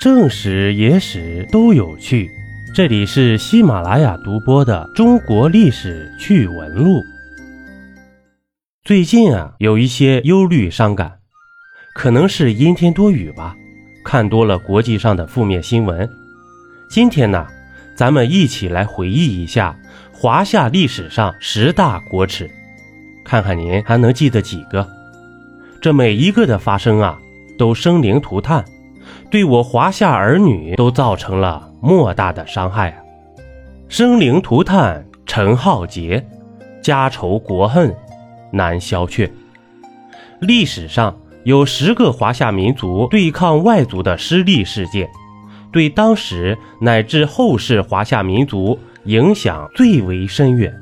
正史、野史都有趣。这里是喜马拉雅独播的《中国历史趣闻录》。最近啊，有一些忧虑伤感，可能是阴天多雨吧。看多了国际上的负面新闻。今天呢，咱们一起来回忆一下华夏历史上十大国耻，看看您还能记得几个？这每一个的发生啊，都生灵涂炭，对我华夏儿女都造成了。莫大的伤害！生灵涂炭，陈浩劫，家仇国恨难消却。历史上有十个华夏民族对抗外族的失利事件，对当时乃至后世华夏民族影响最为深远，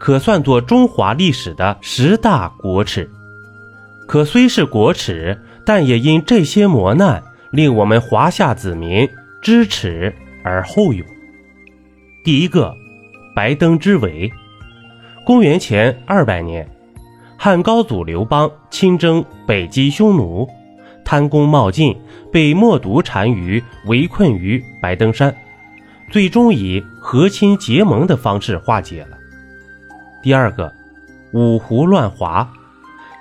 可算作中华历史的十大国耻。可虽是国耻，但也因这些磨难，令我们华夏子民。知耻而后勇。第一个，白登之围。公元前二百年，汉高祖刘邦亲征北击匈奴，贪功冒进，被冒毒单于围困于白登山，最终以和亲结盟的方式化解了。第二个，五胡乱华。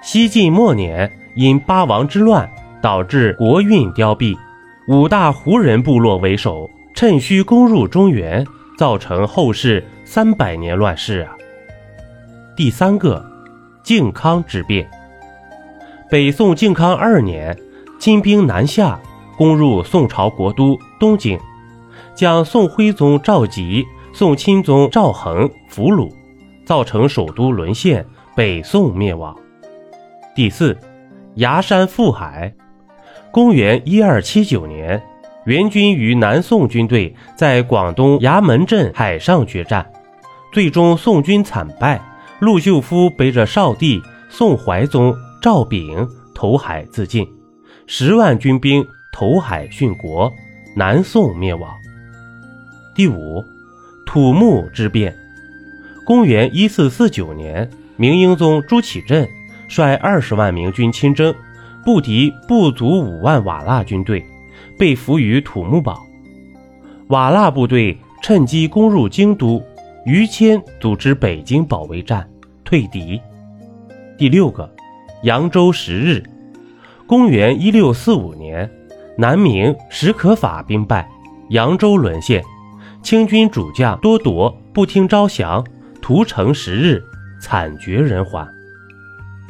西晋末年，因八王之乱，导致国运凋敝。五大胡人部落为首，趁虚攻入中原，造成后世三百年乱世啊。第三个，靖康之变。北宋靖康二年，金兵南下，攻入宋朝国都东京，将宋徽宗赵佶、宋钦宗赵恒俘虏，造成首都沦陷，北宋灭亡。第四，崖山覆海。公元一二七九年，元军与南宋军队在广东崖门镇海上决战，最终宋军惨败。陆秀夫背着少帝宋怀宗赵昺投海自尽，十万军兵投海殉国，南宋灭亡。第五，土木之变。公元一四四九年，明英宗朱祁镇率二十万明军亲征。不敌不足五万瓦剌军队，被俘于土木堡。瓦剌部队趁机攻入京都，于谦组织北京保卫战，退敌。第六个，扬州十日。公元一六四五年，南明史可法兵败，扬州沦陷。清军主将多铎不听招降，屠城十日，惨绝人寰。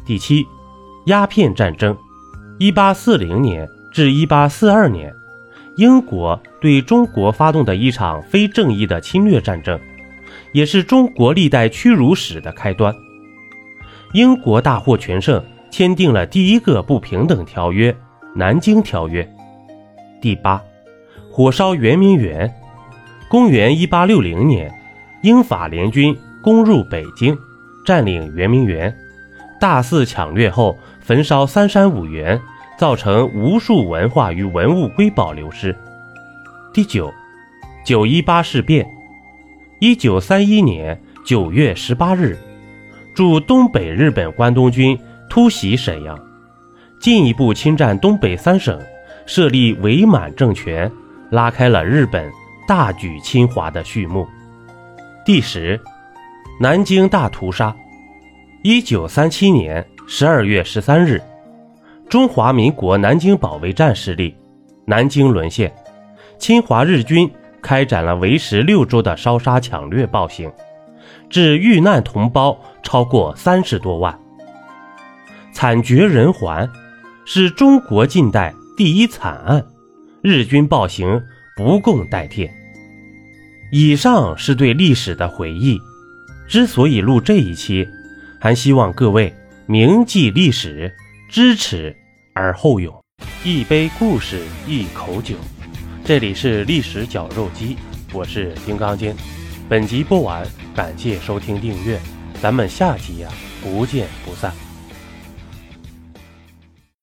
第七，鸦片战争。一八四零年至一八四二年，英国对中国发动的一场非正义的侵略战争，也是中国历代屈辱史的开端。英国大获全胜，签订了第一个不平等条约《南京条约》。第八，火烧圆明园。公元一八六零年，英法联军攻入北京，占领圆明园。大肆抢掠后，焚烧三山五园，造成无数文化与文物瑰宝流失。第九，九一八事变。一九三一年九月十八日，驻东北日本关东军突袭沈阳，进一步侵占东北三省，设立伪满政权，拉开了日本大举侵华的序幕。第十，南京大屠杀。一九三七年十二月十三日，中华民国南京保卫战失利，南京沦陷。侵华日军开展了为时六周的烧杀抢掠暴行，致遇难同胞超过三十多万，惨绝人寰，是中国近代第一惨案。日军暴行不共戴天。以上是对历史的回忆。之所以录这一期。还希望各位铭记历史，知耻而后勇。一杯故事，一口酒。这里是历史绞肉机，我是金刚经。本集播完，感谢收听订阅，咱们下集呀，不见不散。